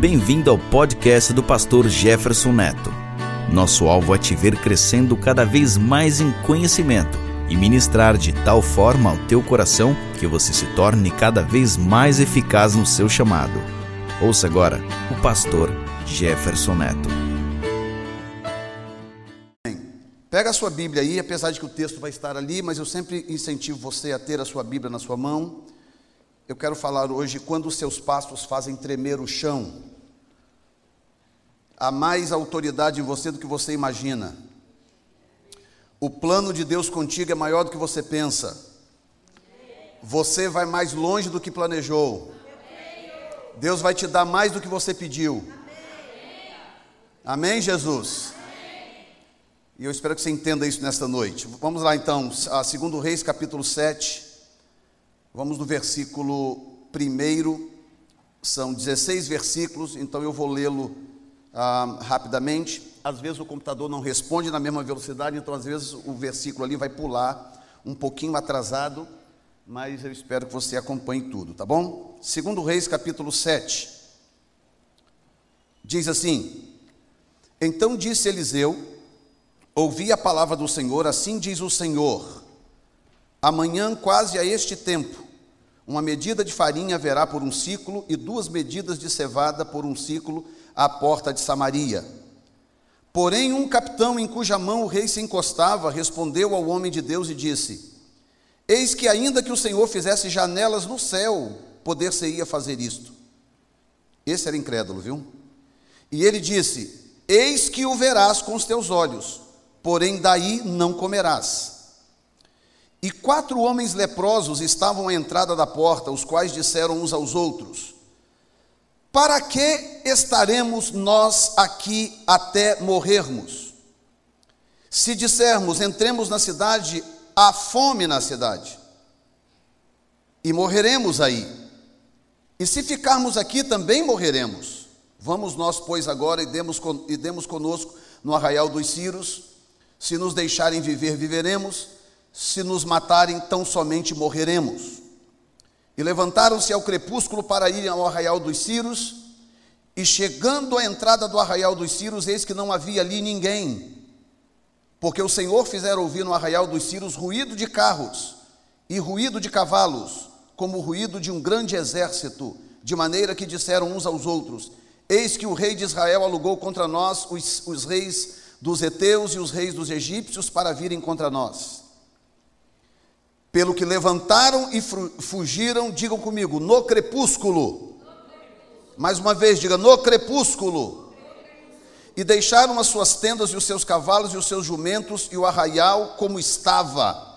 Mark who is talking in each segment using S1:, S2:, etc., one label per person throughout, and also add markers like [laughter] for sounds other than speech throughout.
S1: Bem-vindo ao podcast do pastor Jefferson Neto. Nosso alvo é te ver crescendo cada vez mais em conhecimento e ministrar de tal forma ao teu coração que você se torne cada vez mais eficaz no seu chamado. Ouça agora o pastor Jefferson Neto.
S2: Pega a sua Bíblia aí, apesar de que o texto vai estar ali, mas eu sempre incentivo você a ter a sua Bíblia na sua mão. Eu quero falar hoje quando os seus passos fazem tremer o chão há mais autoridade em você do que você imagina. O plano de Deus contigo é maior do que você pensa. Você vai mais longe do que planejou. Deus vai te dar mais do que você pediu. Amém, Jesus? E eu espero que você entenda isso nesta noite. Vamos lá então, a segundo Reis, capítulo 7. Vamos no versículo 1. São 16 versículos, então eu vou lê-lo ah, rapidamente. Às vezes o computador não responde na mesma velocidade, então às vezes o versículo ali vai pular um pouquinho atrasado, mas eu espero que você acompanhe tudo, tá bom? Segundo Reis, capítulo 7. Diz assim: Então disse Eliseu: Ouvi a palavra do Senhor, assim diz o Senhor: Amanhã, quase a este tempo, uma medida de farinha haverá por um ciclo e duas medidas de cevada por um ciclo à porta de Samaria. Porém, um capitão em cuja mão o rei se encostava respondeu ao homem de Deus e disse: Eis que, ainda que o Senhor fizesse janelas no céu, poder-se-ia fazer isto. Esse era incrédulo, viu? E ele disse: Eis que o verás com os teus olhos, porém daí não comerás. E quatro homens leprosos estavam à entrada da porta, os quais disseram uns aos outros: para que estaremos nós aqui até morrermos? Se dissermos, entremos na cidade, há fome na cidade, e morreremos aí. E se ficarmos aqui, também morreremos. Vamos nós, pois, agora e demos, e demos conosco no arraial dos Círios. Se nos deixarem viver, viveremos. Se nos matarem, tão somente morreremos. E levantaram-se ao crepúsculo para irem ao arraial dos Círios, e chegando à entrada do arraial dos Círios, eis que não havia ali ninguém, porque o Senhor fizera ouvir no arraial dos Círios ruído de carros e ruído de cavalos, como o ruído de um grande exército, de maneira que disseram uns aos outros: Eis que o rei de Israel alugou contra nós os, os reis dos heteus e os reis dos egípcios para virem contra nós. Pelo que levantaram e fugiram, digam comigo, no crepúsculo. Mais uma vez, diga, no crepúsculo. E deixaram as suas tendas e os seus cavalos e os seus jumentos e o arraial como estava,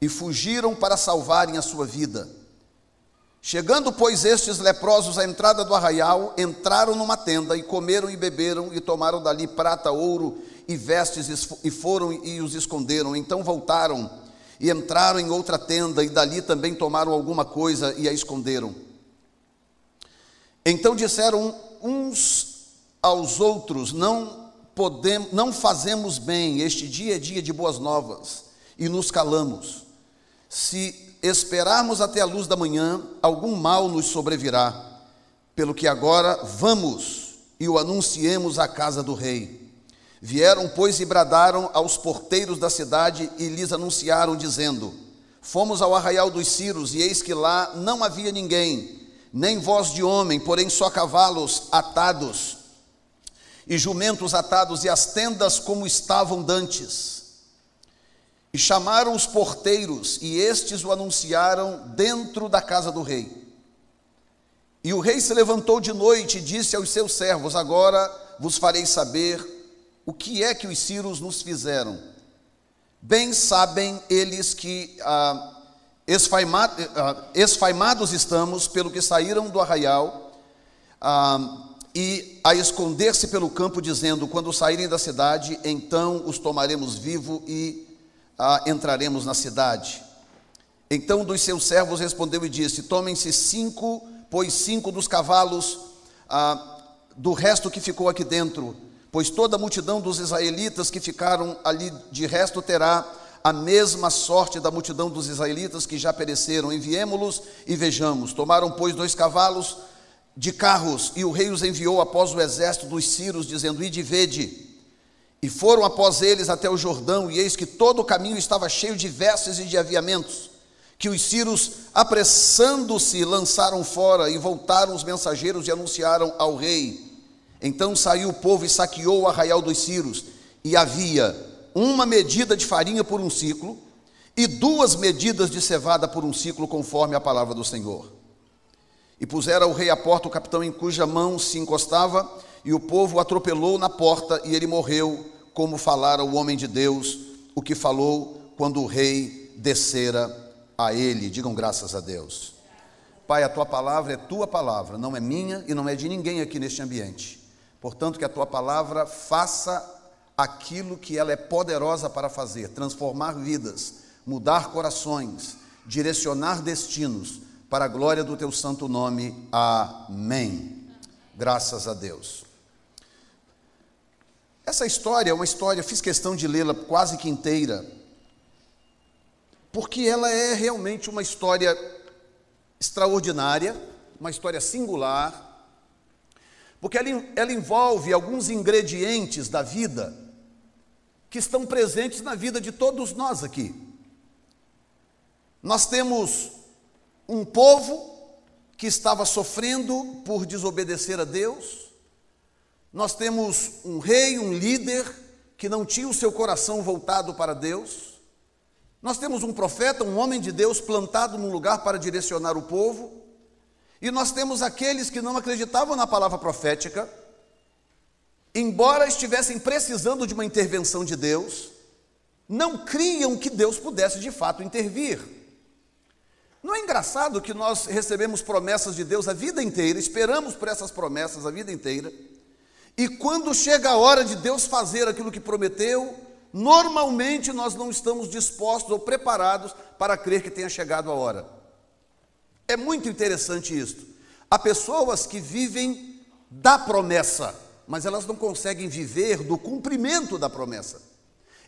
S2: e fugiram para salvarem a sua vida. Chegando, pois, estes leprosos à entrada do arraial, entraram numa tenda e comeram e beberam e tomaram dali prata, ouro e vestes e foram e os esconderam. Então voltaram e entraram em outra tenda e dali também tomaram alguma coisa e a esconderam. Então disseram uns aos outros: Não podemos, não fazemos bem. Este dia é dia de boas novas e nos calamos. Se esperarmos até a luz da manhã, algum mal nos sobrevirá. Pelo que agora vamos e o anunciemos à casa do rei. Vieram, pois, e bradaram aos porteiros da cidade e lhes anunciaram, dizendo: Fomos ao arraial dos Círios, e eis que lá não havia ninguém, nem voz de homem, porém só cavalos atados, e jumentos atados, e as tendas como estavam dantes. E chamaram os porteiros, e estes o anunciaram dentro da casa do rei. E o rei se levantou de noite e disse aos seus servos: Agora vos farei saber o que é que os sírios nos fizeram? Bem sabem eles que ah, esfaimado, ah, esfaimados estamos pelo que saíram do arraial ah, e a esconder-se pelo campo, dizendo: Quando saírem da cidade, então os tomaremos vivo e ah, entraremos na cidade. Então dos seus servos respondeu e disse: Tomem-se cinco, pois cinco dos cavalos ah, do resto que ficou aqui dentro pois toda a multidão dos israelitas que ficaram ali de resto terá a mesma sorte da multidão dos israelitas que já pereceram. Enviemo-los e vejamos. Tomaram, pois, dois cavalos de carros, e o rei os enviou após o exército dos Círios, dizendo: Ide vede. E foram após eles até o Jordão, e eis que todo o caminho estava cheio de vestes e de aviamentos, que os Círios, apressando-se, lançaram fora, e voltaram os mensageiros e anunciaram ao rei. Então saiu o povo e saqueou o arraial dos Círios, e havia uma medida de farinha por um ciclo, e duas medidas de cevada por um ciclo, conforme a palavra do Senhor. E pusera o rei à porta o capitão em cuja mão se encostava, e o povo o atropelou na porta, e ele morreu, como falara o homem de Deus, o que falou quando o rei descera a ele. Digam graças a Deus. Pai, a tua palavra é tua palavra, não é minha e não é de ninguém aqui neste ambiente. Portanto, que a tua palavra faça aquilo que ela é poderosa para fazer: transformar vidas, mudar corações, direcionar destinos para a glória do teu santo nome. Amém. Graças a Deus. Essa história é uma história, fiz questão de lê-la quase que inteira, porque ela é realmente uma história extraordinária, uma história singular, porque ela, ela envolve alguns ingredientes da vida que estão presentes na vida de todos nós aqui. Nós temos um povo que estava sofrendo por desobedecer a Deus. Nós temos um rei, um líder que não tinha o seu coração voltado para Deus. Nós temos um profeta, um homem de Deus plantado num lugar para direcionar o povo. E nós temos aqueles que não acreditavam na palavra profética, embora estivessem precisando de uma intervenção de Deus, não criam que Deus pudesse de fato intervir. Não é engraçado que nós recebemos promessas de Deus a vida inteira, esperamos por essas promessas a vida inteira, e quando chega a hora de Deus fazer aquilo que prometeu, normalmente nós não estamos dispostos ou preparados para crer que tenha chegado a hora. É muito interessante isso. Há pessoas que vivem da promessa, mas elas não conseguem viver do cumprimento da promessa.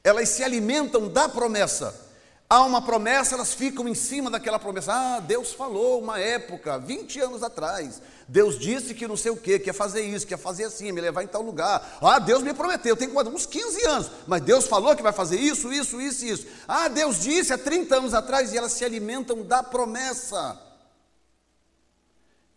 S2: Elas se alimentam da promessa, Há uma promessa, elas ficam em cima daquela promessa. Ah, Deus falou uma época, 20 anos atrás. Deus disse que não sei o quê, que ia fazer isso, que ia fazer assim, me levar em tal lugar. Ah, Deus me prometeu, eu tenho uns 15 anos, mas Deus falou que vai fazer isso, isso, isso, isso. Ah, Deus disse há 30 anos atrás e elas se alimentam da promessa.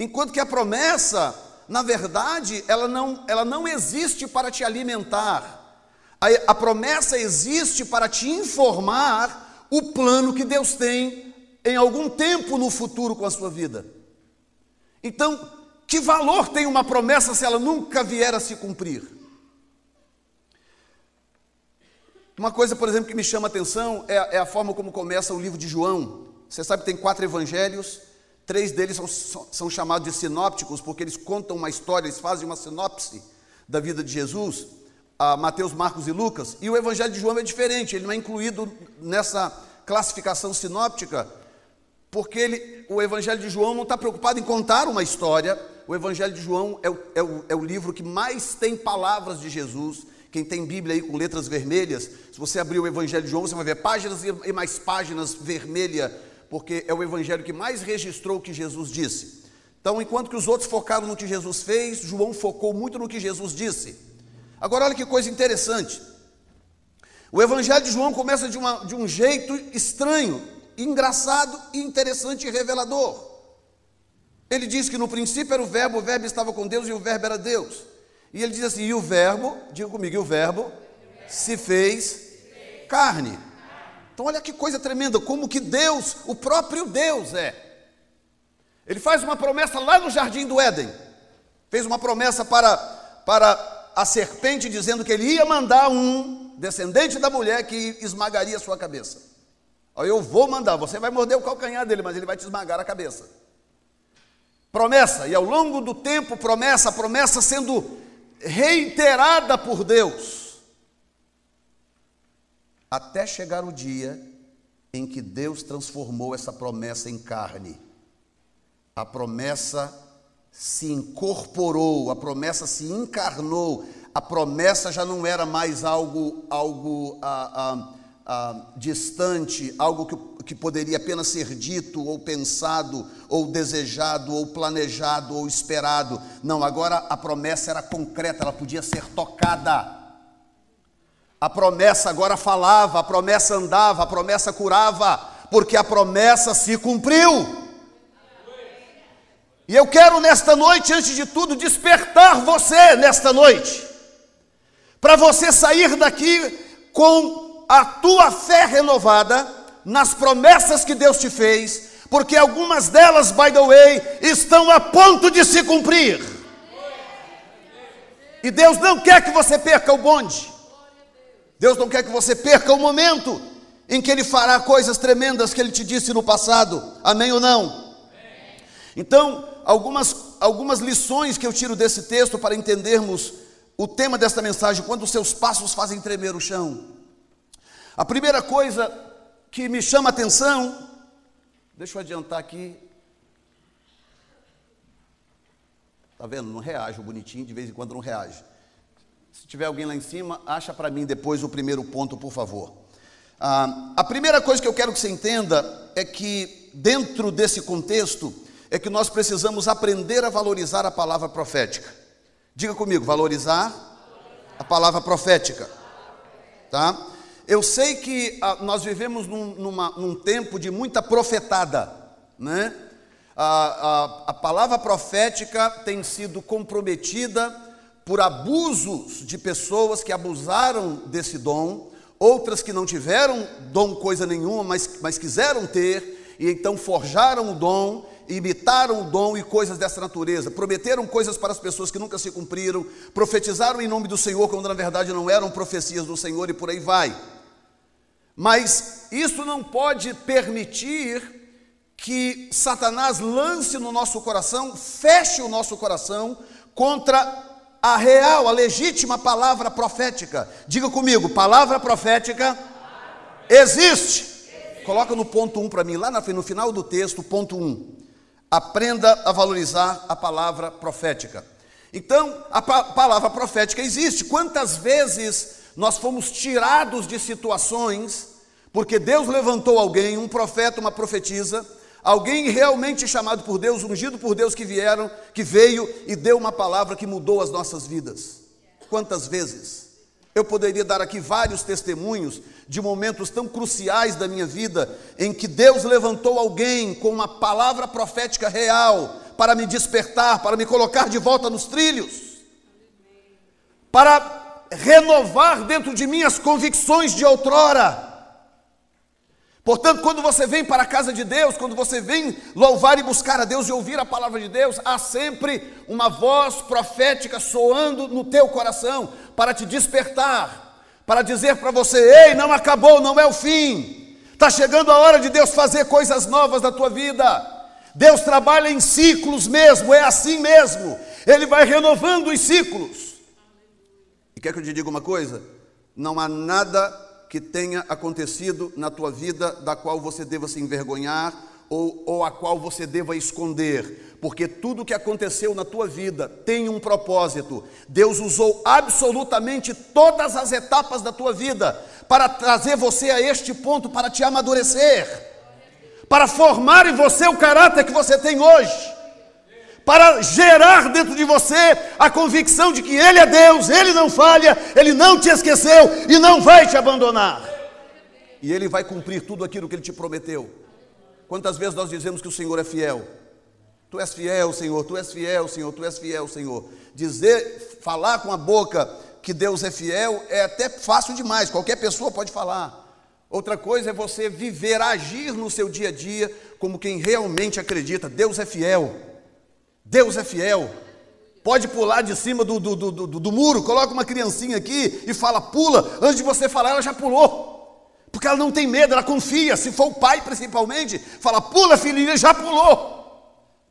S2: Enquanto que a promessa, na verdade, ela não, ela não existe para te alimentar. A, a promessa existe para te informar o plano que Deus tem em algum tempo no futuro com a sua vida. Então, que valor tem uma promessa se ela nunca vier a se cumprir? Uma coisa, por exemplo, que me chama a atenção é, é a forma como começa o livro de João. Você sabe que tem quatro evangelhos, três deles são, são chamados de sinópticos, porque eles contam uma história, eles fazem uma sinopse da vida de Jesus Mateus, Marcos e Lucas, e o Evangelho de João é diferente, ele não é incluído nessa classificação sinóptica, porque ele, o Evangelho de João não está preocupado em contar uma história, o Evangelho de João é o, é, o, é o livro que mais tem palavras de Jesus. Quem tem Bíblia aí com letras vermelhas, se você abrir o Evangelho de João, você vai ver páginas e mais páginas vermelha, porque é o Evangelho que mais registrou o que Jesus disse. Então, enquanto que os outros focaram no que Jesus fez, João focou muito no que Jesus disse. Agora, olha que coisa interessante. O Evangelho de João começa de, uma, de um jeito estranho, engraçado, interessante e revelador. Ele diz que no princípio era o Verbo, o Verbo estava com Deus e o Verbo era Deus. E ele diz assim: e o Verbo, diga comigo, e o Verbo se fez carne. Então, olha que coisa tremenda, como que Deus, o próprio Deus é. Ele faz uma promessa lá no jardim do Éden. Fez uma promessa para, para a serpente dizendo que ele ia mandar um descendente da mulher que esmagaria a sua cabeça. Eu vou mandar, você vai morder o calcanhar dele, mas ele vai te esmagar a cabeça. Promessa, e ao longo do tempo, promessa, promessa sendo reiterada por Deus, até chegar o dia em que Deus transformou essa promessa em carne. A promessa se incorporou, a promessa se encarnou, a promessa já não era mais algo, algo ah, ah, ah, distante, algo que, que poderia apenas ser dito, ou pensado, ou desejado, ou planejado, ou esperado. Não, agora a promessa era concreta, ela podia ser tocada. A promessa agora falava, a promessa andava, a promessa curava, porque a promessa se cumpriu. E eu quero nesta noite, antes de tudo, despertar você nesta noite, para você sair daqui com a tua fé renovada nas promessas que Deus te fez, porque algumas delas, by the way, estão a ponto de se cumprir. E Deus não quer que você perca o bonde. Deus não quer que você perca o momento em que Ele fará coisas tremendas que Ele te disse no passado. Amém ou não? Então, algumas, algumas lições que eu tiro desse texto para entendermos o tema desta mensagem, quando os seus passos fazem tremer o chão. A primeira coisa que me chama a atenção, deixa eu adiantar aqui. Tá vendo? Não reage o bonitinho, de vez em quando não reage. Se tiver alguém lá em cima, acha para mim depois o primeiro ponto, por favor. Ah, a primeira coisa que eu quero que você entenda é que, dentro desse contexto, é que nós precisamos aprender a valorizar a palavra profética. Diga comigo, valorizar a palavra profética. Tá? Eu sei que ah, nós vivemos num, numa, num tempo de muita profetada, né? A, a, a palavra profética tem sido comprometida por abusos de pessoas que abusaram desse dom, outras que não tiveram dom coisa nenhuma, mas, mas quiseram ter, e então forjaram o dom, imitaram o dom e coisas dessa natureza, prometeram coisas para as pessoas que nunca se cumpriram, profetizaram em nome do Senhor, quando na verdade não eram profecias do Senhor, e por aí vai. Mas isso não pode permitir que Satanás lance no nosso coração, feche o nosso coração contra a real, a legítima palavra profética. Diga comigo, palavra profética existe. Coloca no ponto 1 um para mim, lá no final do texto, ponto 1. Um. Aprenda a valorizar a palavra profética. Então, a pa palavra profética existe. Quantas vezes nós fomos tirados de situações, porque Deus levantou alguém, um profeta, uma profetisa, Alguém realmente chamado por Deus, ungido por Deus que vieram, que veio e deu uma palavra que mudou as nossas vidas. Quantas vezes? Eu poderia dar aqui vários testemunhos de momentos tão cruciais da minha vida em que Deus levantou alguém com uma palavra profética real para me despertar, para me colocar de volta nos trilhos, para renovar dentro de mim as convicções de outrora Portanto, quando você vem para a casa de Deus, quando você vem louvar e buscar a Deus e ouvir a palavra de Deus, há sempre uma voz profética soando no teu coração para te despertar, para dizer para você: ei, não acabou, não é o fim, está chegando a hora de Deus fazer coisas novas na tua vida. Deus trabalha em ciclos mesmo, é assim mesmo, Ele vai renovando os ciclos. E quer que eu te diga uma coisa? Não há nada que tenha acontecido na tua vida da qual você deva se envergonhar ou, ou a qual você deva esconder, porque tudo que aconteceu na tua vida tem um propósito. Deus usou absolutamente todas as etapas da tua vida para trazer você a este ponto, para te amadurecer, para formar em você o caráter que você tem hoje para gerar dentro de você a convicção de que Ele é Deus, Ele não falha, Ele não te esqueceu e não vai te abandonar. E Ele vai cumprir tudo aquilo que Ele te prometeu. Quantas vezes nós dizemos que o Senhor é fiel? Tu és fiel, Senhor, tu és fiel, Senhor, tu és fiel, Senhor. Dizer, falar com a boca que Deus é fiel é até fácil demais, qualquer pessoa pode falar. Outra coisa é você viver, agir no seu dia a dia como quem realmente acredita. Deus é fiel. Deus é fiel. Pode pular de cima do, do, do, do, muro, coloca uma criancinha aqui e fala, pula. Antes de você falar, ela já pulou. Porque ela não tem medo, ela confia. Se for o pai, principalmente, fala, pula, filhinha, já pulou.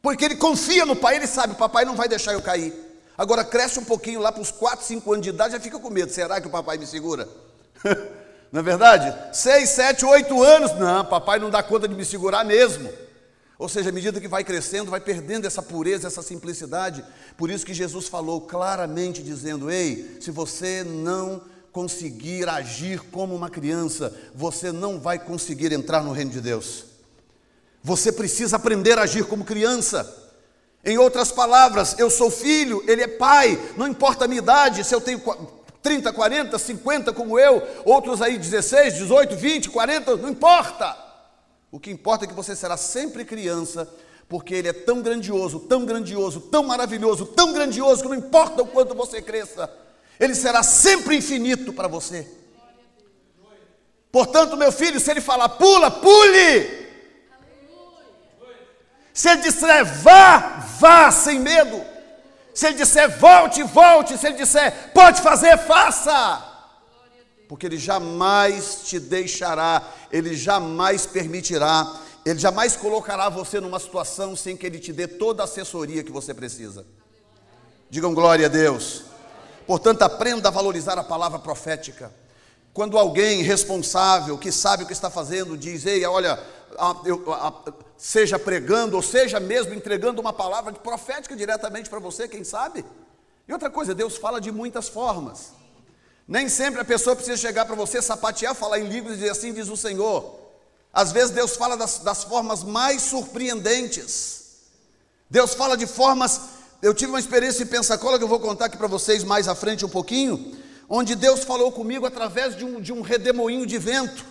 S2: Porque ele confia no pai, ele sabe, papai não vai deixar eu cair. Agora cresce um pouquinho lá para os 4, 5 anos de idade, já fica com medo. Será que o papai me segura? [laughs] não é verdade? 6, 7, 8 anos, não, papai não dá conta de me segurar mesmo. Ou seja, à medida que vai crescendo, vai perdendo essa pureza, essa simplicidade. Por isso que Jesus falou claramente, dizendo: Ei, se você não conseguir agir como uma criança, você não vai conseguir entrar no reino de Deus. Você precisa aprender a agir como criança. Em outras palavras, eu sou filho, ele é pai, não importa a minha idade, se eu tenho 30, 40, 50 como eu, outros aí 16, 18, 20, 40, não importa. O que importa é que você será sempre criança, porque ele é tão grandioso, tão grandioso, tão maravilhoso, tão grandioso, que não importa o quanto você cresça, ele será sempre infinito para você. Portanto, meu filho, se ele falar pula, pule. Se ele disser vá, vá sem medo. Se ele disser volte, volte. Se ele disser pode fazer, faça. Porque ele jamais te deixará, ele jamais permitirá, ele jamais colocará você numa situação sem que ele te dê toda a assessoria que você precisa. Digam glória a Deus. Portanto, aprenda a valorizar a palavra profética. Quando alguém responsável, que sabe o que está fazendo, diz: Ei, olha, eu, seja pregando, ou seja mesmo entregando uma palavra profética diretamente para você, quem sabe? E outra coisa, Deus fala de muitas formas. Nem sempre a pessoa precisa chegar para você, sapatear, falar em línguas e dizer assim diz o Senhor. Às vezes Deus fala das, das formas mais surpreendentes. Deus fala de formas. Eu tive uma experiência em Pensacola que eu vou contar aqui para vocês mais à frente um pouquinho, onde Deus falou comigo através de um, de um redemoinho de vento.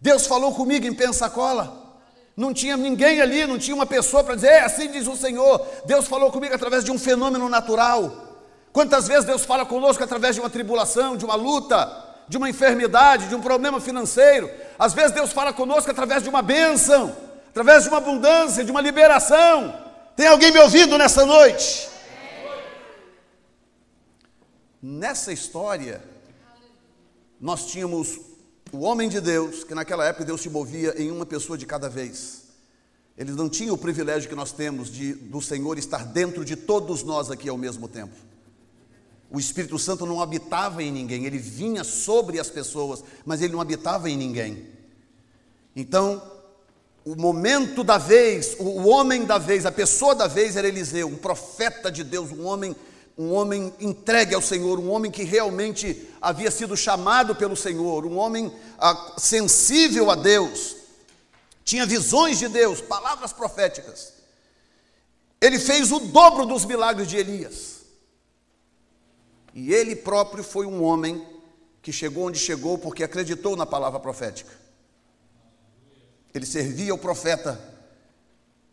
S2: Deus falou comigo em Pensacola. Não tinha ninguém ali, não tinha uma pessoa para dizer, é assim diz o Senhor. Deus falou comigo através de um fenômeno natural. Quantas vezes Deus fala conosco através de uma tribulação, de uma luta, de uma enfermidade, de um problema financeiro. Às vezes Deus fala conosco através de uma bênção, através de uma abundância, de uma liberação. Tem alguém me ouvindo nessa noite? Nessa história, nós tínhamos o homem de Deus, que naquela época Deus se movia em uma pessoa de cada vez. Eles não tinham o privilégio que nós temos de do Senhor estar dentro de todos nós aqui ao mesmo tempo. O Espírito Santo não habitava em ninguém, ele vinha sobre as pessoas, mas ele não habitava em ninguém. Então, o momento da vez, o homem da vez, a pessoa da vez era Eliseu, um profeta de Deus, um homem um homem entregue ao Senhor, um homem que realmente havia sido chamado pelo Senhor, um homem ah, sensível a Deus, tinha visões de Deus, palavras proféticas. Ele fez o dobro dos milagres de Elias. E ele próprio foi um homem que chegou onde chegou porque acreditou na palavra profética. Ele servia o profeta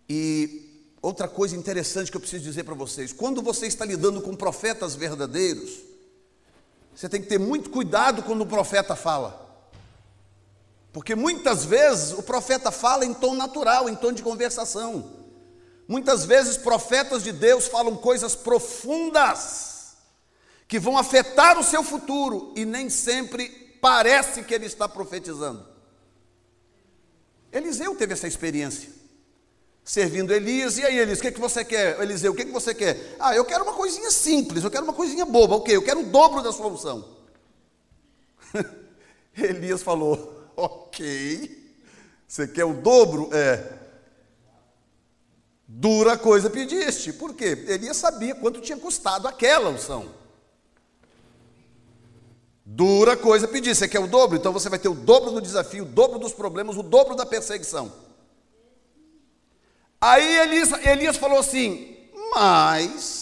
S2: e Outra coisa interessante que eu preciso dizer para vocês: quando você está lidando com profetas verdadeiros, você tem que ter muito cuidado quando o profeta fala. Porque muitas vezes o profeta fala em tom natural, em tom de conversação. Muitas vezes profetas de Deus falam coisas profundas que vão afetar o seu futuro e nem sempre parece que ele está profetizando. Eliseu teve essa experiência servindo Elias. E aí, Elias, o que, é que você quer? Eliseu, o que, é que você quer? Ah, eu quero uma coisinha simples, eu quero uma coisinha boba. O? Eu quero o dobro da sua unção. [laughs] Elias falou: [laughs] Ok, você quer o dobro? É. Dura coisa pediste. Por quê? Elias sabia quanto tinha custado aquela unção. Dura coisa pedir. Você quer o dobro? Então você vai ter o dobro do desafio, o dobro dos problemas, o dobro da perseguição. Aí Elias, Elias falou assim: Mas.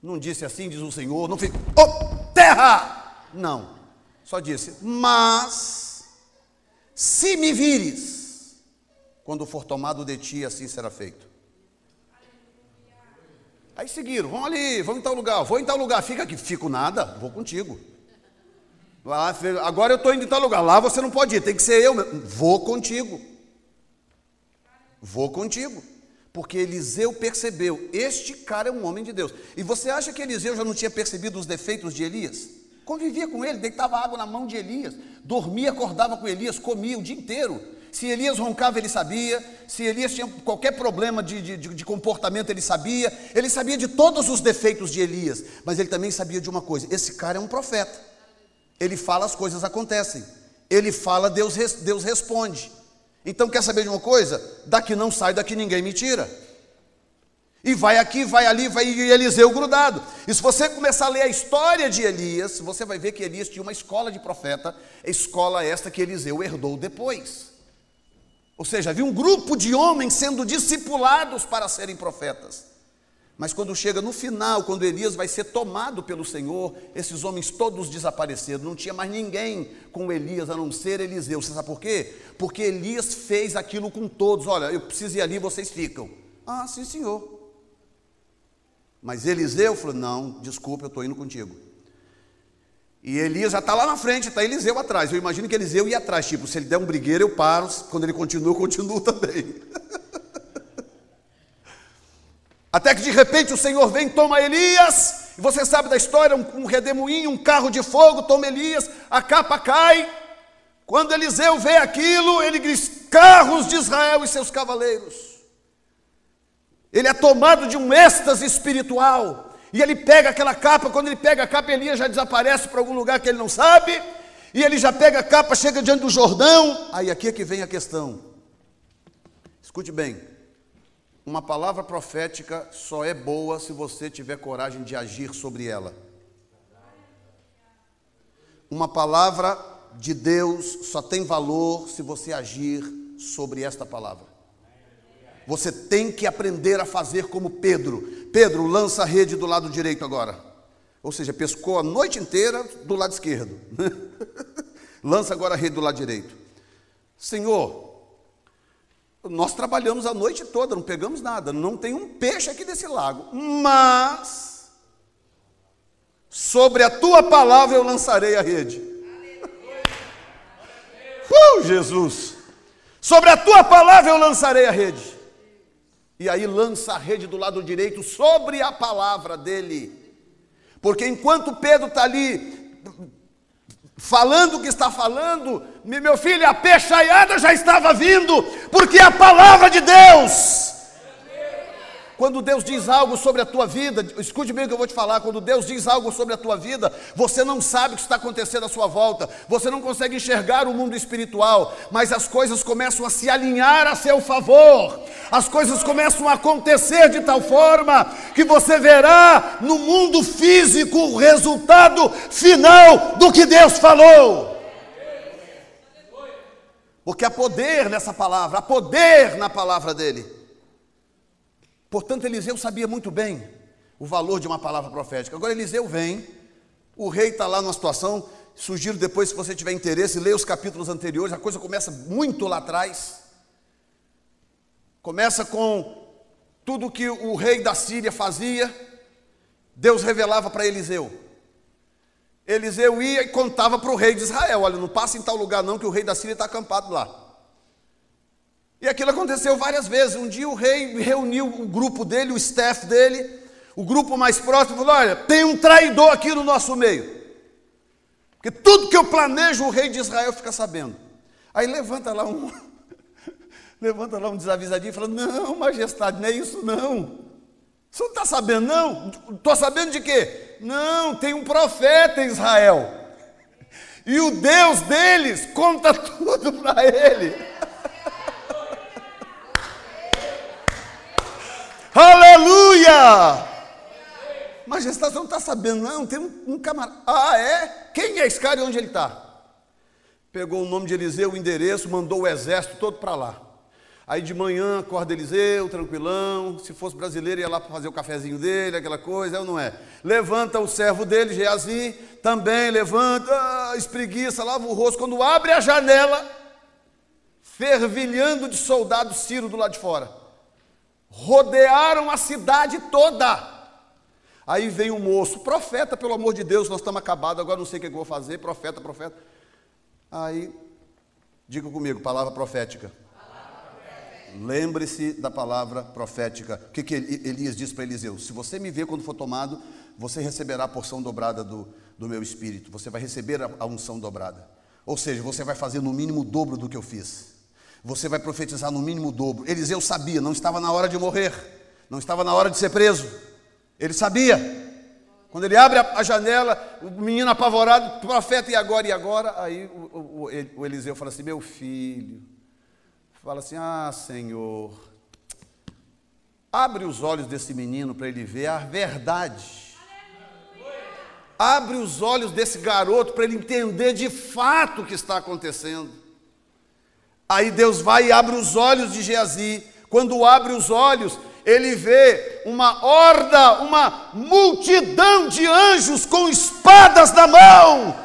S2: Não disse assim, diz o Senhor, não fez, oh, terra! Não, só disse, mas, se me vires, quando for tomado de ti, assim será feito. Aí seguiram, vamos ali, vamos em tal lugar, vou em tal lugar, fica aqui, fico nada, vou contigo. Lá, agora eu estou indo em tal lugar, lá você não pode ir, tem que ser eu, vou contigo. Vou contigo. Porque Eliseu percebeu, este cara é um homem de Deus. E você acha que Eliseu já não tinha percebido os defeitos de Elias? Convivia com ele, deitava água na mão de Elias, dormia, acordava com Elias, comia o dia inteiro. Se Elias roncava, ele sabia. Se Elias tinha qualquer problema de, de, de, comportamento, ele sabia. Ele sabia de todos os defeitos de Elias. Mas ele também sabia de uma coisa: esse cara é um profeta. Ele fala, as coisas acontecem. Ele fala, Deus, Deus responde. Então, quer saber de uma coisa? Daqui não sai, daqui ninguém me tira. E vai aqui, vai ali, vai e Eliseu grudado. E se você começar a ler a história de Elias, você vai ver que Elias tinha uma escola de profeta, escola esta que Eliseu herdou depois. Ou seja, havia um grupo de homens sendo discipulados para serem profetas. Mas quando chega no final, quando Elias vai ser tomado pelo Senhor, esses homens todos desapareceram, não tinha mais ninguém com Elias a não ser Eliseu. Você sabe por quê? Porque Elias fez aquilo com todos: olha, eu preciso ir ali, vocês ficam. Ah, sim, senhor. Mas Eliseu falou: não, desculpa, eu estou indo contigo. E Elias já está lá na frente, está Eliseu atrás. Eu imagino que Eliseu ia atrás, tipo, se ele der um brigueiro, eu paro, quando ele continua, eu continuo [laughs] também. Até que de repente o Senhor vem, toma Elias, e você sabe da história: um, um redemoinho, um carro de fogo, toma Elias, a capa cai. Quando Eliseu vê aquilo, ele diz: carros de Israel e seus cavaleiros. Ele é tomado de um êxtase espiritual. E ele pega aquela capa, quando ele pega a capa, Elias já desaparece para algum lugar que ele não sabe. E ele já pega a capa, chega diante do Jordão. Aí aqui é que vem a questão. Escute bem. Uma palavra profética só é boa se você tiver coragem de agir sobre ela. Uma palavra de Deus só tem valor se você agir sobre esta palavra. Você tem que aprender a fazer como Pedro. Pedro lança a rede do lado direito agora. Ou seja, pescou a noite inteira do lado esquerdo. [laughs] lança agora a rede do lado direito. Senhor, nós trabalhamos a noite toda, não pegamos nada, não tem um peixe aqui desse lago, mas sobre a tua palavra eu lançarei a rede. Uh, Jesus! Sobre a tua palavra eu lançarei a rede. E aí lança a rede do lado direito sobre a palavra dele. Porque enquanto Pedro está ali falando o que está falando, meu filho, a peixaiada já estava vindo, porque a palavra de Deus. Quando Deus diz algo sobre a tua vida, escute bem o que eu vou te falar. Quando Deus diz algo sobre a tua vida, você não sabe o que está acontecendo à sua volta, você não consegue enxergar o mundo espiritual, mas as coisas começam a se alinhar a seu favor, as coisas começam a acontecer de tal forma que você verá no mundo físico o resultado final do que Deus falou. Porque há poder nessa palavra, há poder na palavra dele. Portanto, Eliseu sabia muito bem o valor de uma palavra profética. Agora, Eliseu vem, o rei está lá numa situação. Sugiro depois, se você tiver interesse, leia os capítulos anteriores. A coisa começa muito lá atrás. Começa com tudo que o rei da Síria fazia. Deus revelava para Eliseu. Eliseu ia e contava para o rei de Israel: Olha, não passa em tal lugar, não, que o rei da Síria está acampado lá. E aquilo aconteceu várias vezes. Um dia o rei reuniu o grupo dele, o staff dele, o grupo mais próximo, e falou: Olha, tem um traidor aqui no nosso meio. Porque tudo que eu planejo, o rei de Israel fica sabendo. Aí levanta lá um. [laughs] levanta lá um desavisadinho e fala: Não, majestade, não é isso não. Você não está sabendo, não? Estou sabendo de quê? Não, tem um profeta em Israel. [laughs] E o Deus deles conta [laughs] tudo para ele. Aleluia! Majestade, você não está sabendo, não? Tem um, um camarada. Ah, é? Quem é esse cara e onde ele está? Pegou o nome de Eliseu, o endereço, mandou o exército todo para lá. Aí de manhã acorda Eliseu, tranquilão. Se fosse brasileiro, ia lá para fazer o cafezinho dele, aquela coisa, é ou não é? Levanta o servo dele, Geazi, também levanta, espreguiça, lava o rosto. Quando abre a janela, fervilhando de soldado Ciro do lado de fora rodearam a cidade toda. Aí vem um moço, profeta, pelo amor de Deus, nós estamos acabados, agora não sei o que eu vou fazer, profeta, profeta. Aí, diga comigo, palavra profética. Lembre-se da palavra profética. O que, que Elias diz para Eliseu? Se você me ver quando for tomado, você receberá a porção dobrada do, do meu espírito. Você vai receber a, a unção dobrada. Ou seja, você vai fazer no mínimo o dobro do que eu fiz você vai profetizar no mínimo o dobro. Eliseu sabia, não estava na hora de morrer, não estava na hora de ser preso. Ele sabia. Quando ele abre a, janela, o menino apavorado, profeta, e agora, e agora? Aí o, o, o Eliseu fala assim: Meu filho, fala assim: Ah, Senhor, Abre os olhos desse menino para ele ver a verdade. Abre os olhos desse garoto para ele entender de fato o que está acontecendo. Aí Deus vai e abre os olhos de Geazi. Quando abre os olhos, ele vê uma horda, uma multidão de anjos com espadas na mão,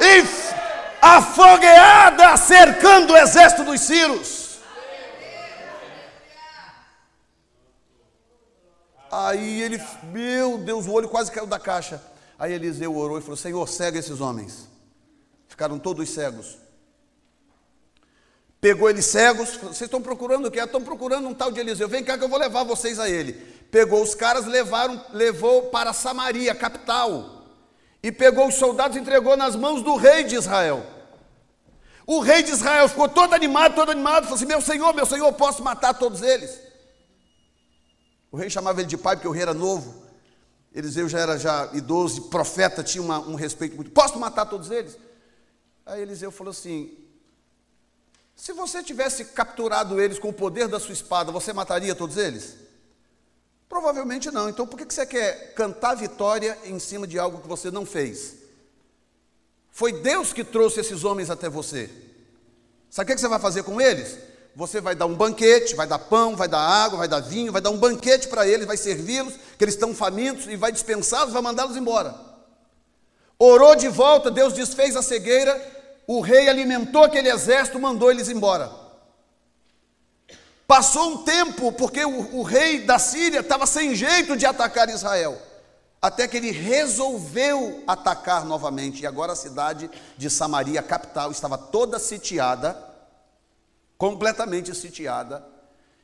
S2: e afogueada cercando o exército dos Círios. Aí ele, meu Deus, o olho quase caiu da caixa. Aí Eliseu orou e falou: Senhor, cega esses homens. Ficaram todos cegos. Pegou eles cegos, vocês estão procurando o quê? Estão procurando um tal de Eliseu. Vem cá que eu vou levar vocês a ele. Pegou os caras, levaram, levou para Samaria, capital. E pegou os soldados e entregou nas mãos do rei de Israel. O rei de Israel ficou todo animado, todo animado, falou assim: Meu senhor, meu senhor, posso matar todos eles. O rei chamava ele de pai porque o rei era novo. Eliseu já era já idoso, profeta, tinha uma, um respeito muito. Posso matar todos eles? Aí Eliseu falou assim: se você tivesse capturado eles com o poder da sua espada, você mataria todos eles? Provavelmente não. Então por que você quer cantar vitória em cima de algo que você não fez? Foi Deus que trouxe esses homens até você. Sabe o que você vai fazer com eles? Você vai dar um banquete, vai dar pão, vai dar água, vai dar vinho, vai dar um banquete para eles, vai servi-los, que eles estão famintos, e vai dispensá-los, vai mandá-los embora. Orou de volta, Deus desfez a cegueira, o rei alimentou aquele exército, mandou eles embora. Passou um tempo, porque o, o rei da Síria estava sem jeito de atacar Israel, até que ele resolveu atacar novamente, e agora a cidade de Samaria, capital, estava toda sitiada, completamente sitiada,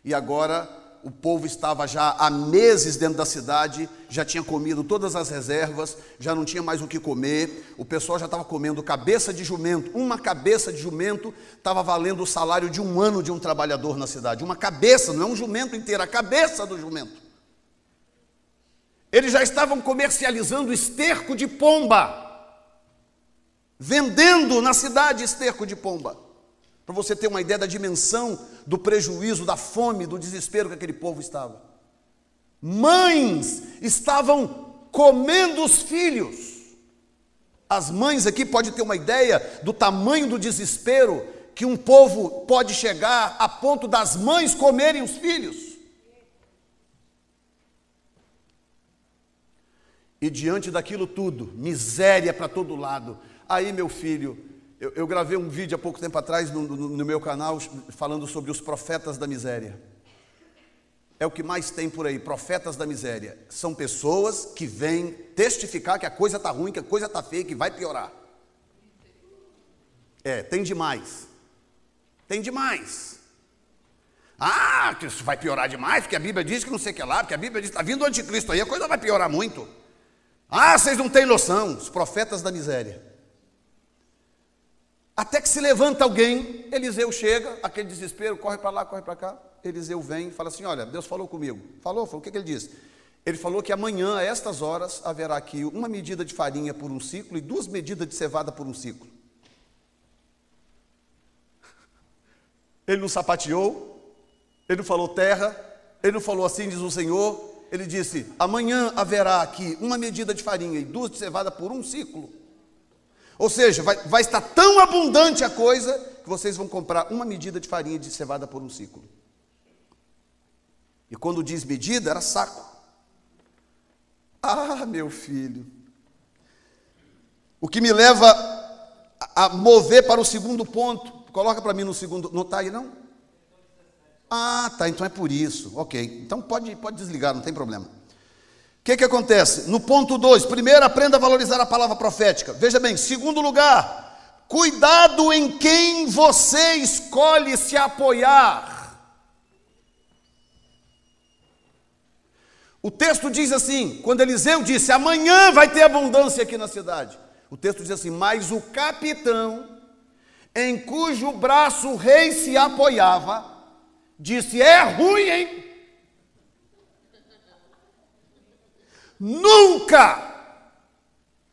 S2: e agora o povo estava já há meses dentro da cidade, já tinha comido todas as reservas, já não tinha mais o que comer, o pessoal já estava comendo cabeça de jumento. Uma cabeça de jumento estava valendo o salário de um ano de um trabalhador na cidade. Uma cabeça, não é um jumento inteiro, a cabeça do jumento. Eles já estavam comercializando esterco de pomba, vendendo na cidade esterco de pomba. Para você ter uma ideia da dimensão do prejuízo, da fome, do desespero que aquele povo estava. Mães estavam comendo os filhos. As mães aqui podem ter uma ideia do tamanho do desespero que um povo pode chegar a ponto das mães comerem os filhos. E diante daquilo tudo, miséria para todo lado. Aí, meu filho, eu, eu, gravei um vídeo há pouco tempo atrás no, no, no meu canal falando sobre os profetas da miséria. É o que mais tem por aí, profetas da miséria. São pessoas que vêm testificar que a coisa está ruim, que a coisa está feia, que vai piorar. É, tem demais. Tem demais. Ah, que isso vai piorar demais, porque a Bíblia diz que não sei o que lá, porque a Bíblia diz que está vindo o anticristo aí, a coisa vai piorar muito. Ah, vocês não têm noção, os profetas da miséria. Até que se levanta alguém, Eliseu chega, aquele desespero, corre para lá, corre para cá. Eliseu vem e fala assim: Olha, Deus falou comigo. Falou, falou, o que, que ele disse? Ele falou que amanhã, a estas horas, haverá aqui uma medida de farinha por um ciclo e duas medidas de cevada por um ciclo. [laughs] Ele não sapateou, ele não falou terra, ele não falou assim, diz o Senhor. Ele disse: amanhã haverá aqui uma medida de farinha e duas de cevada por um ciclo. Ou seja, vai, vai estar tão abundante a coisa que vocês vão comprar uma medida de farinha de cevada por um ciclo. E quando diz medida, era saco. Ah, meu filho. O que me leva a mover para o segundo ponto. Coloca para mim no segundo. Não está aí, não? Ah, tá. Então é por isso. Ok. Então pode, pode desligar, não tem problema que, que acontece? No ponto 2, primeiro, aprenda a valorizar a palavra profética. Veja bem, segundo lugar, cuidado em quem você escolhe se apoiar. O texto diz assim: quando Eliseu disse, amanhã vai ter abundância aqui na cidade. O texto diz assim: mas o capitão, em cujo braço o rei se apoiava, disse: é ruim, hein? Nunca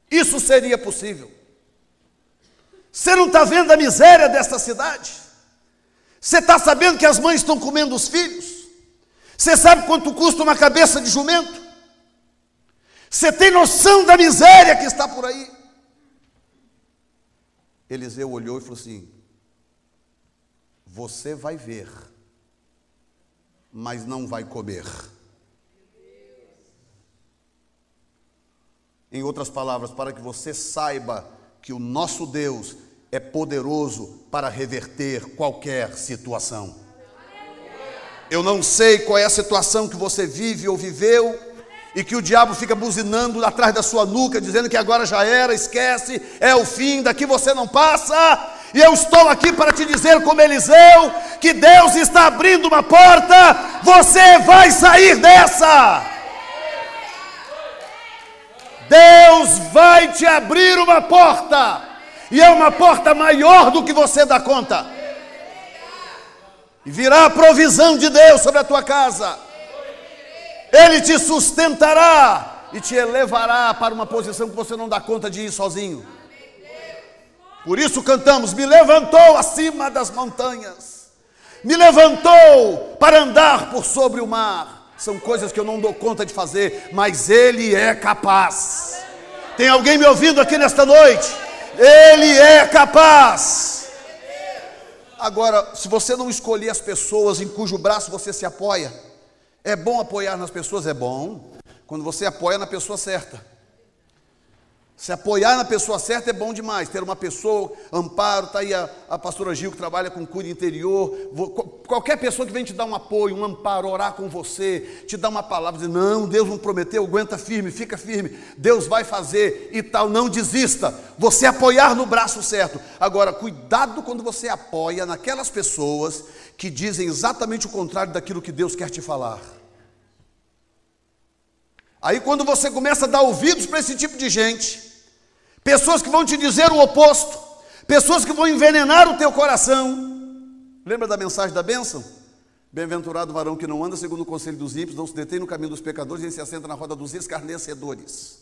S2: isso seria possível. Você não está vendo a miséria desta cidade? Você está sabendo que as mães estão comendo os filhos? Você sabe quanto custa uma cabeça de jumento? Você tem noção da miséria que está por aí? Eliseu olhou e falou assim: Você vai ver, mas não vai comer. Em outras palavras, para que você saiba que o nosso Deus é poderoso para reverter qualquer situação. Eu não sei qual é a situação que você vive ou viveu, e que o diabo fica buzinando atrás da sua nuca, dizendo que agora já era, esquece, é o fim, daqui você não passa. E eu estou aqui para te dizer, como Eliseu, que Deus está abrindo uma porta, você vai sair dessa. Deus vai te abrir uma porta, e é uma porta maior do que você dá conta. E virá a provisão de Deus sobre a tua casa. Ele te sustentará e te elevará para uma posição que você não dá conta de ir sozinho. Por isso cantamos: Me levantou acima das montanhas, me levantou para andar por sobre o mar. São coisas que eu não dou conta de fazer, mas Ele é capaz. Tem alguém me ouvindo aqui nesta noite? Ele é capaz. Agora, se você não escolher as pessoas em cujo braço você se apoia, é bom apoiar nas pessoas? É bom, quando você apoia na pessoa certa. Se apoiar na pessoa certa é bom demais. Ter uma pessoa, amparo, está aí a, a pastora Gil que trabalha com cura interior. qualquer pessoa que vem te dar um apoio, um amparo, orar com você, te dar uma palavra, dizer, não, Deus não prometeu, aguenta firme, fica firme, Deus vai fazer e tal, não desista. Você apoiar no braço certo. Agora, cuidado quando você apoia naquelas pessoas que dizem exatamente o contrário daquilo que Deus quer te falar. Aí, quando você começa a dar ouvidos para esse tipo de gente, pessoas que vão te dizer o oposto, pessoas que vão envenenar o teu coração. Lembra da mensagem da bênção? Bem-aventurado o varão que não anda segundo o conselho dos ímpios, não se detém no caminho dos pecadores, e se assenta na roda dos escarnecedores.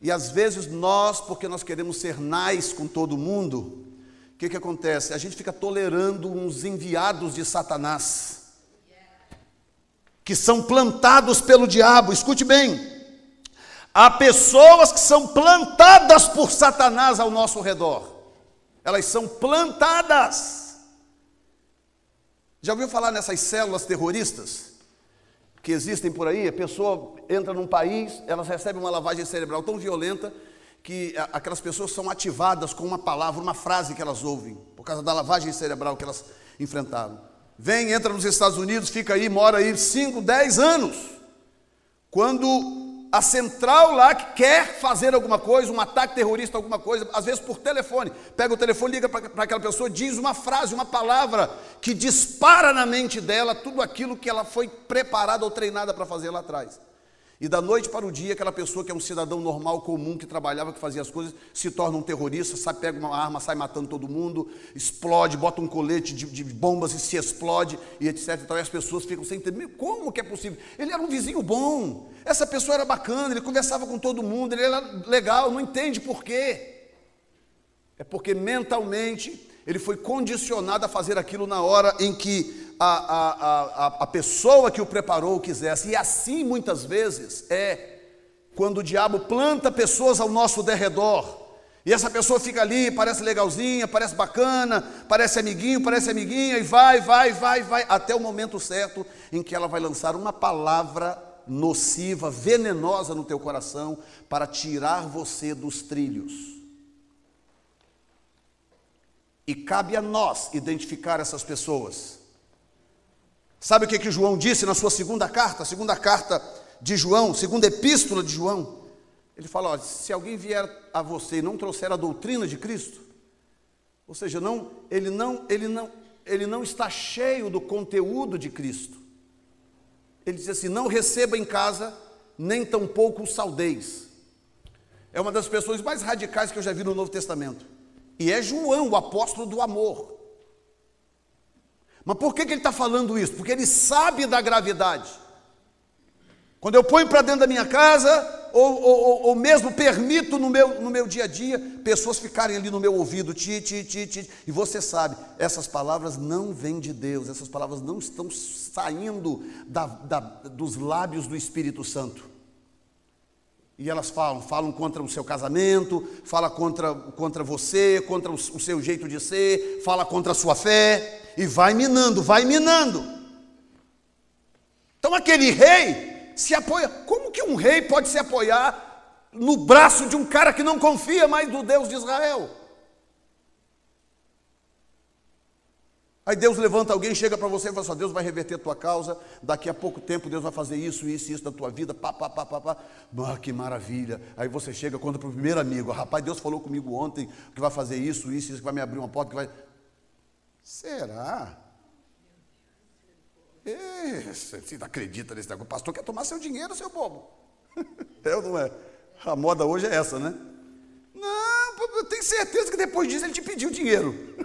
S2: E às vezes nós, porque nós queremos ser nais com todo mundo, o que, que acontece? A gente fica tolerando uns enviados de Satanás, que são plantados pelo diabo, escute bem, Há pessoas que são plantadas por Satanás ao nosso redor. Elas são plantadas. Já ouviu falar nessas células terroristas que existem por aí? A pessoa entra num país, elas recebem uma lavagem cerebral tão violenta que aquelas pessoas são ativadas com uma palavra, uma frase que elas ouvem, por causa da lavagem cerebral que elas enfrentaram. Vem, entra nos Estados Unidos, fica aí, mora aí 5, 10 anos. Quando a central lá que quer fazer alguma coisa, um ataque terrorista, alguma coisa, às vezes por telefone. Pega o telefone, liga para aquela pessoa, diz uma frase, uma palavra que dispara na mente dela tudo aquilo que ela foi preparada ou treinada para fazer lá atrás. E da noite para o dia, aquela pessoa que é um cidadão normal, comum, que trabalhava, que fazia as coisas, se torna um terrorista, sai, pega uma arma, sai matando todo mundo, explode, bota um colete de, de bombas e se explode, e etc. E, as pessoas ficam sem entender, como que é possível? Ele era um vizinho bom, essa pessoa era bacana, ele conversava com todo mundo, ele era legal, não entende por quê. É porque mentalmente ele foi condicionado a fazer aquilo na hora em que a, a, a, a pessoa que o preparou quisesse. E assim, muitas vezes, é quando o diabo planta pessoas ao nosso derredor. E essa pessoa fica ali, parece legalzinha, parece bacana, parece amiguinho, parece amiguinha, e vai, vai, vai, vai, até o momento certo em que ela vai lançar uma palavra nociva, venenosa no teu coração, para tirar você dos trilhos. E cabe a nós identificar essas pessoas Sabe o que, que João disse na sua segunda carta, segunda carta de João, segunda epístola de João? Ele fala: se alguém vier a você e não trouxer a doutrina de Cristo, ou seja, não, ele não, ele não, ele não está cheio do conteúdo de Cristo. Ele diz assim: não receba em casa, nem tampouco saudeis. É uma das pessoas mais radicais que eu já vi no Novo Testamento. E é João, o apóstolo do amor. Mas por que, que ele está falando isso? Porque ele sabe da gravidade. Quando eu ponho para dentro da minha casa, ou, ou, ou mesmo permito no meu, no meu dia a dia pessoas ficarem ali no meu ouvido, ti, ti, ti, ti, e você sabe, essas palavras não vêm de Deus, essas palavras não estão saindo da, da, dos lábios do Espírito Santo. E elas falam, falam contra o seu casamento, fala contra, contra você, contra o, o seu jeito de ser, fala contra a sua fé, e vai minando, vai minando. Então aquele rei se apoia. Como que um rei pode se apoiar no braço de um cara que não confia mais do Deus de Israel? Aí Deus levanta alguém, chega para você e fala assim: Deus vai reverter a tua causa, daqui a pouco tempo Deus vai fazer isso, isso, isso da tua vida, pá, pá, pá, pá, pá. Ah, que maravilha. Aí você chega, conta para o primeiro amigo: Rapaz, Deus falou comigo ontem que vai fazer isso, isso, isso, que vai me abrir uma porta, que vai. Será? você não acredita nesse negócio? O pastor quer tomar seu dinheiro, seu bobo. [laughs] É ou não é? A moda hoje é essa, né? Não, eu tenho certeza que depois disso ele te pediu dinheiro. [laughs]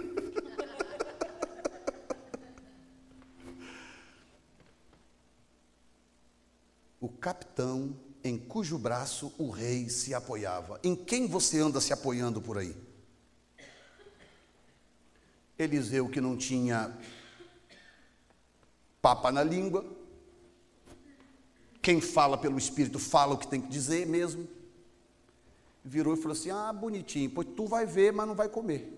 S2: o capitão em cujo braço o rei se apoiava. Em quem você anda se apoiando por aí? Eliseu que não tinha papa na língua. Quem fala pelo Espírito fala o que tem que dizer mesmo. Virou e falou assim: Ah, bonitinho, pois tu vai ver, mas não vai comer.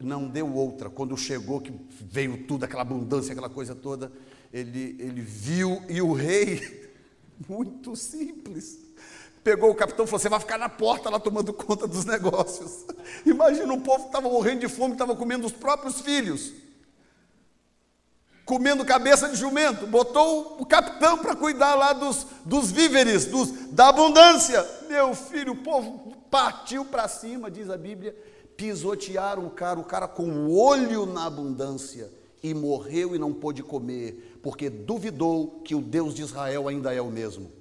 S2: Não deu outra. Quando chegou, que veio tudo, aquela abundância, aquela coisa toda, ele, ele viu e o rei, [laughs] muito simples, pegou o capitão e falou: Você vai ficar na porta lá tomando conta dos negócios. [laughs] Imagina o povo que estava morrendo de fome, estava comendo os próprios filhos, comendo cabeça de jumento. Botou o capitão para cuidar lá dos, dos víveres, dos, da abundância. Meu filho, o povo partiu para cima, diz a Bíblia, pisotearam o cara, o cara com o olho na abundância e morreu e não pôde comer, porque duvidou que o Deus de Israel ainda é o mesmo.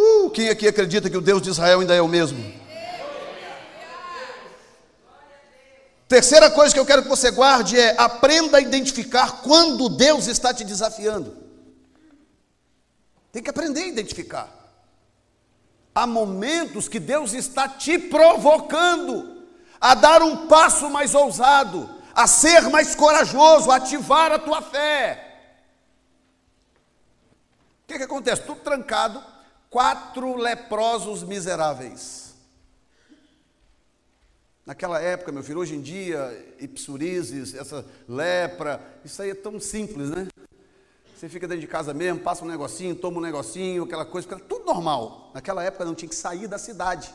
S2: Uh, quem aqui acredita que o Deus de Israel ainda é o mesmo? Terceira coisa que eu quero que você guarde é aprenda a identificar quando Deus está te desafiando. Tem que aprender a identificar. Há momentos que Deus está te provocando a dar um passo mais ousado, a ser mais corajoso, a ativar a tua fé. O que, que acontece? Tudo trancado, quatro leprosos miseráveis. Naquela época, meu filho, hoje em dia, ipsurizes, essa lepra, isso aí é tão simples, né? Você fica dentro de casa mesmo, passa um negocinho, toma um negocinho, aquela coisa, tudo normal. Naquela época não tinha que sair da cidade.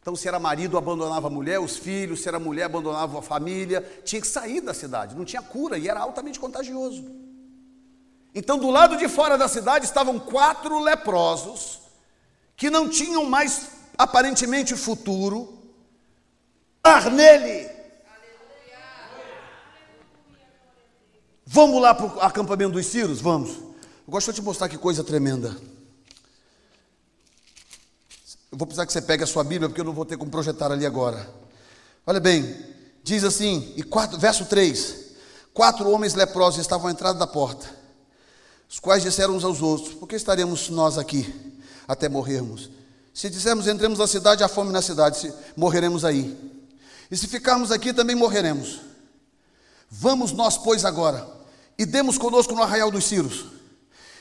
S2: Então, se era marido, abandonava a mulher, os filhos, se era mulher, abandonava a família, tinha que sair da cidade, não tinha cura e era altamente contagioso. Então, do lado de fora da cidade estavam quatro leprosos que não tinham mais aparentemente futuro. Ar nele, Vamos lá para o acampamento dos Círios? Vamos. Eu gosto de te mostrar que coisa tremenda. Eu vou precisar que você pegue a sua Bíblia, porque eu não vou ter como projetar ali agora. Olha bem, diz assim, e quatro, verso 3: Quatro homens leprosos estavam à entrada da porta, os quais disseram uns aos outros: Por que estaremos nós aqui até morrermos? Se dissermos entremos na cidade, há fome na cidade, morreremos aí. E se ficarmos aqui, também morreremos. Vamos nós, pois, agora e demos conosco no arraial dos Círios.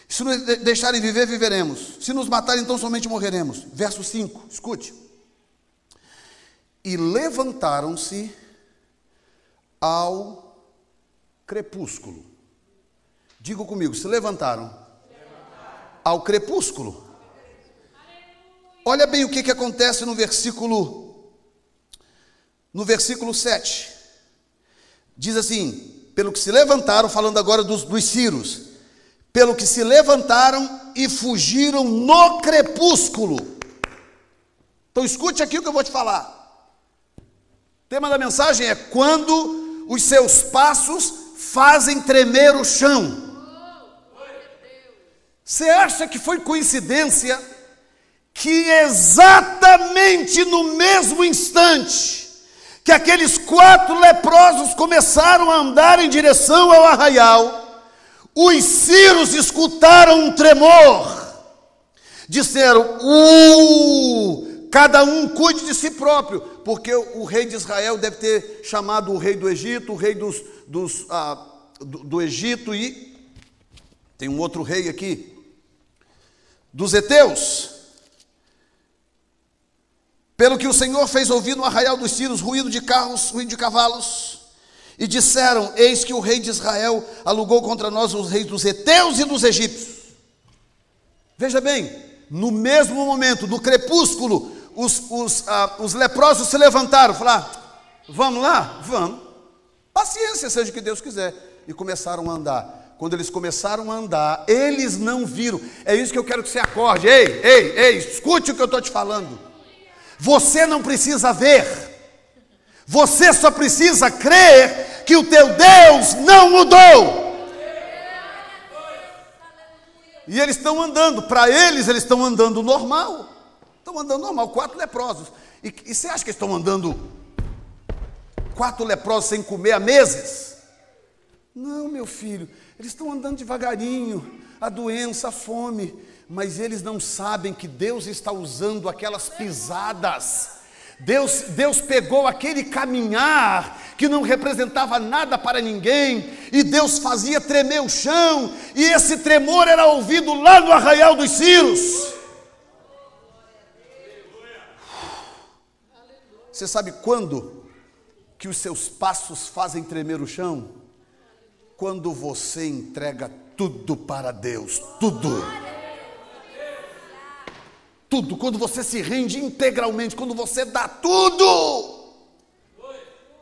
S2: Se nos deixarem viver, viveremos. Se nos matarem, então somente morreremos. Verso 5, escute. E levantaram-se ao crepúsculo. Digo comigo, se levantaram, ao crepúsculo. Olha bem o que, que acontece no versículo no versículo 7. Diz assim: pelo que se levantaram, falando agora dos, dos Círios, pelo que se levantaram e fugiram no crepúsculo. Então escute aqui o que eu vou te falar. O tema da mensagem é quando os seus passos fazem tremer o chão. Você acha que foi coincidência que exatamente no mesmo instante que aqueles quatro leprosos começaram a andar em direção ao arraial, Os ciros escutaram um tremor. Disseram: Uh, cada um cuide de si próprio, porque o, rei de Israel deve ter chamado o rei do Egito, o rei dos, dos ah, do, do Egito e tem um outro rei aqui, dos heteus. Pelo que o Senhor fez ouvir no arraial dos Círios ruído de carros, ruído de cavalos, e disseram: Eis que o rei de Israel alugou contra nós os reis dos heteus e dos egípcios. Veja bem, no mesmo momento, no crepúsculo, os, os, ah, os leprosos se levantaram, falaram: Vamos lá? Vamos. Paciência, seja o que Deus quiser. E começaram a andar. Quando eles começaram a andar, eles não viram. É isso que eu quero que você acorde. Ei, ei, ei, escute o que eu estou te falando. Você não precisa ver, você só precisa crer que o teu Deus não mudou. E eles estão andando, para eles, eles estão andando normal. Estão andando normal, quatro leprosos. E, e você acha que estão andando quatro leprosos sem comer há meses? Não, meu filho, eles estão andando devagarinho. A doença, a fome mas eles não sabem que Deus está usando aquelas pisadas. Deus, Deus pegou aquele caminhar que não representava nada para ninguém, e Deus fazia tremer o chão, e esse tremor era ouvido lá no arraial dos Círios. Você sabe quando que os seus passos fazem tremer o chão? Quando você entrega tudo para Deus, tudo tudo, quando você se rende integralmente, quando você dá tudo.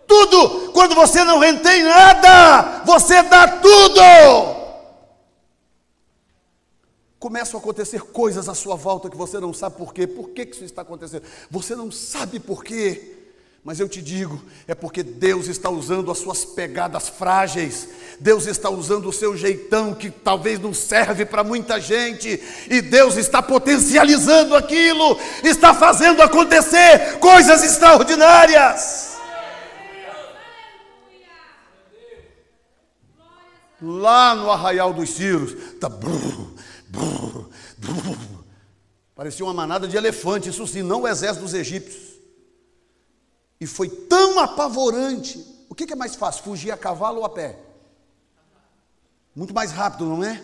S2: Tudo, quando você não retém nada, você dá tudo. Começam a acontecer coisas à sua volta que você não sabe por quê. Por que isso está acontecendo? Você não sabe por quê. Mas eu te digo, é porque Deus está usando as suas pegadas frágeis, Deus está usando o seu jeitão que talvez não serve para muita gente, e Deus está potencializando aquilo, está fazendo acontecer coisas extraordinárias. Lá no arraial dos Círios, tá brrr, brrr, brrr, parecia uma manada de elefante, isso sim, não o exército dos egípcios. E foi tão apavorante. O que é mais fácil, fugir a cavalo ou a pé? Muito mais rápido, não é?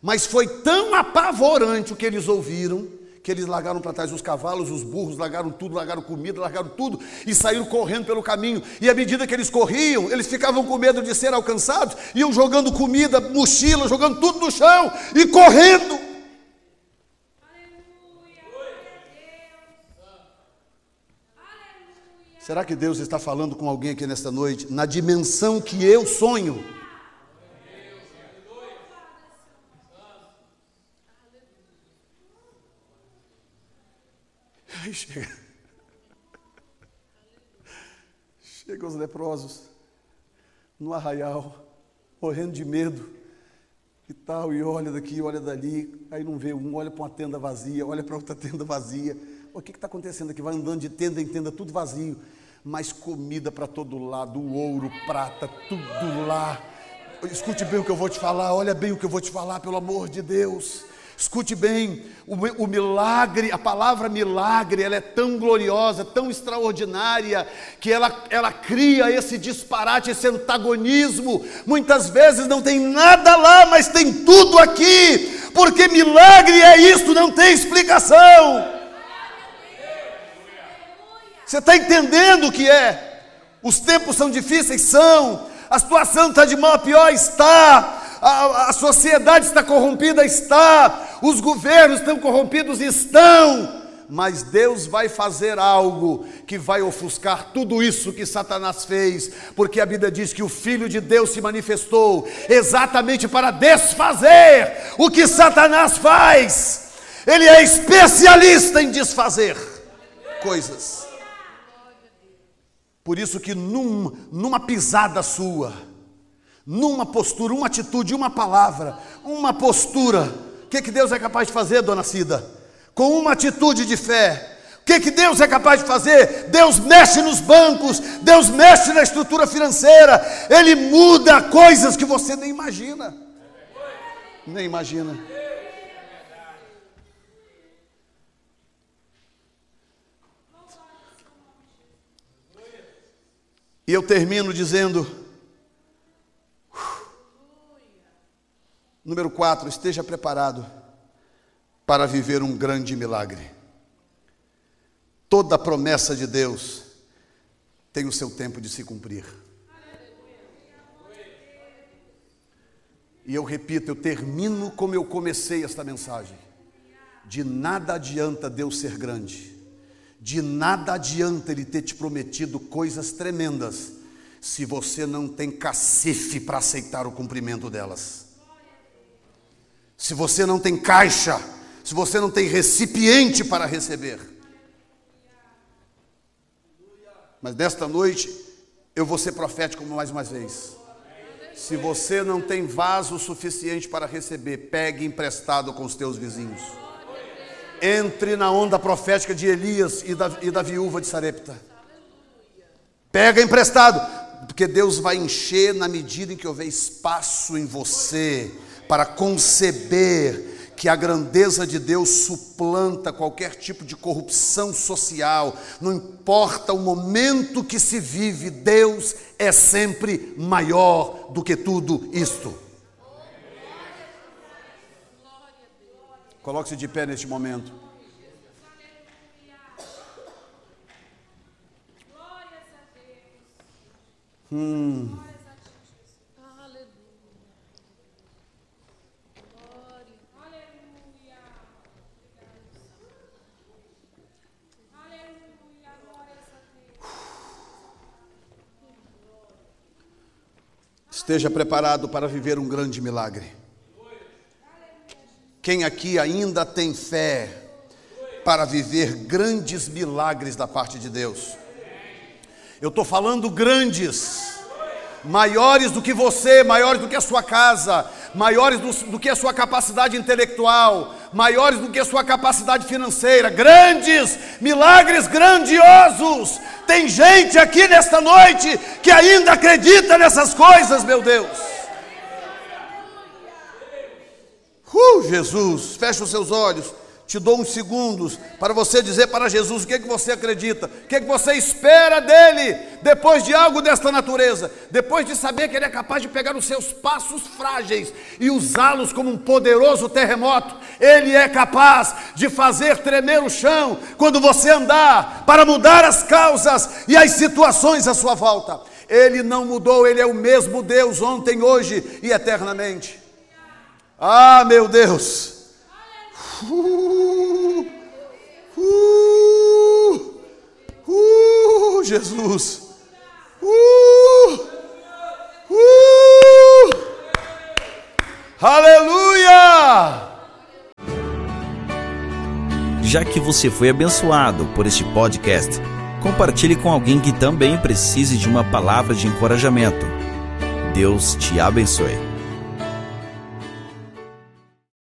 S2: Mas foi tão apavorante o que eles ouviram, que eles largaram para trás os cavalos, os burros, largaram tudo, largaram comida, largaram tudo e saíram correndo pelo caminho. E à medida que eles corriam, eles ficavam com medo de ser alcançados, iam jogando comida, mochila, jogando tudo no chão e correndo. Será que Deus está falando com alguém aqui nesta noite, na dimensão que eu sonho? Aí chega. Chega os leprosos no arraial, morrendo de medo e tal, e olha daqui, olha dali, aí não vê um, olha para uma tenda vazia, olha para outra [laughs] tenda vazia. O que está acontecendo aqui? Vai andando de tenda em tenda, tudo vazio mas comida para todo lado, ouro, prata, tudo lá. Escute bem o que eu vou te falar, olha bem o que eu vou te falar, pelo amor de Deus. Escute bem, o, o, milagre, a palavra milagre, ela é tão gloriosa, tão extraordinária, que ela, ela cria esse disparate, esse antagonismo. Muitas vezes não tem nada lá, mas tem tudo aqui, porque milagre é isso, não tem explicação. Você está entendendo o que é? Os tempos são difíceis? São. A situação está de mal a pior? Está. A, a sociedade está corrompida? Está. Os governos estão corrompidos? Estão. Mas Deus vai fazer algo que vai ofuscar tudo isso que Satanás fez, porque a Bíblia diz que o Filho de Deus se manifestou exatamente para desfazer o que Satanás faz. Ele é especialista em desfazer coisas. Por isso que num, numa pisada sua, numa postura, uma atitude, uma palavra, uma postura, o que, que Deus é capaz de fazer, dona Cida? Com uma atitude de fé, o que, que Deus é capaz de fazer? Deus mexe nos bancos, Deus mexe na estrutura financeira, Ele muda coisas que você nem imagina. Nem imagina. E eu termino dizendo: número 4, esteja preparado para viver um grande milagre. Toda promessa de Deus tem o seu tempo de se cumprir. E eu repito, eu termino como eu comecei esta mensagem. De nada adianta Deus ser grande, de nada adianta Ele ter te prometido coisas tremendas, se você não tem cacife para aceitar o cumprimento delas. Se você não tem caixa, se você não tem recipiente para receber. Mas desta noite eu vou ser profético mais uma vez. Se você não tem vaso suficiente para receber, pegue emprestado com os teus vizinhos. Entre na onda profética de Elias e da, e da viúva de Sarepta. Pega emprestado, porque Deus vai encher na medida em que houver espaço em você para conceber que a grandeza de Deus suplanta qualquer tipo de corrupção social, não importa o momento que se vive, Deus é sempre maior do que tudo isto. Coloque-se de pé neste momento. Hum. Esteja preparado para viver um grande milagre. Quem aqui ainda tem fé para viver grandes milagres da parte de Deus? Eu estou falando grandes, maiores do que você, maiores do que a sua casa, maiores do, do, que a sua capacidade intelectual, maiores do que a sua capacidade financeira, grandes, milagres grandiosos. Tem gente aqui nesta noite que ainda acredita nessas coisas, meu Deus. Uh, Jesus, fecha os seus olhos te dou uns segundos para você dizer para Jesus o que, é que você acredita, o que, é que você espera dele depois de algo desta natureza, depois de saber que ele é capaz de pegar os seus passos frágeis e usá-los como um poderoso terremoto, ele é capaz de fazer tremer o chão quando você andar, para mudar as causas e as situações à sua volta. Ele não mudou, ele é o mesmo Deus ontem, hoje e eternamente. Ah, meu Deus! Uh, uh, uh, Jesus. Uh, uh, aleluia!
S1: Já que você foi abençoado por este podcast, compartilhe com alguém que também precise de uma palavra de encorajamento. Deus te abençoe.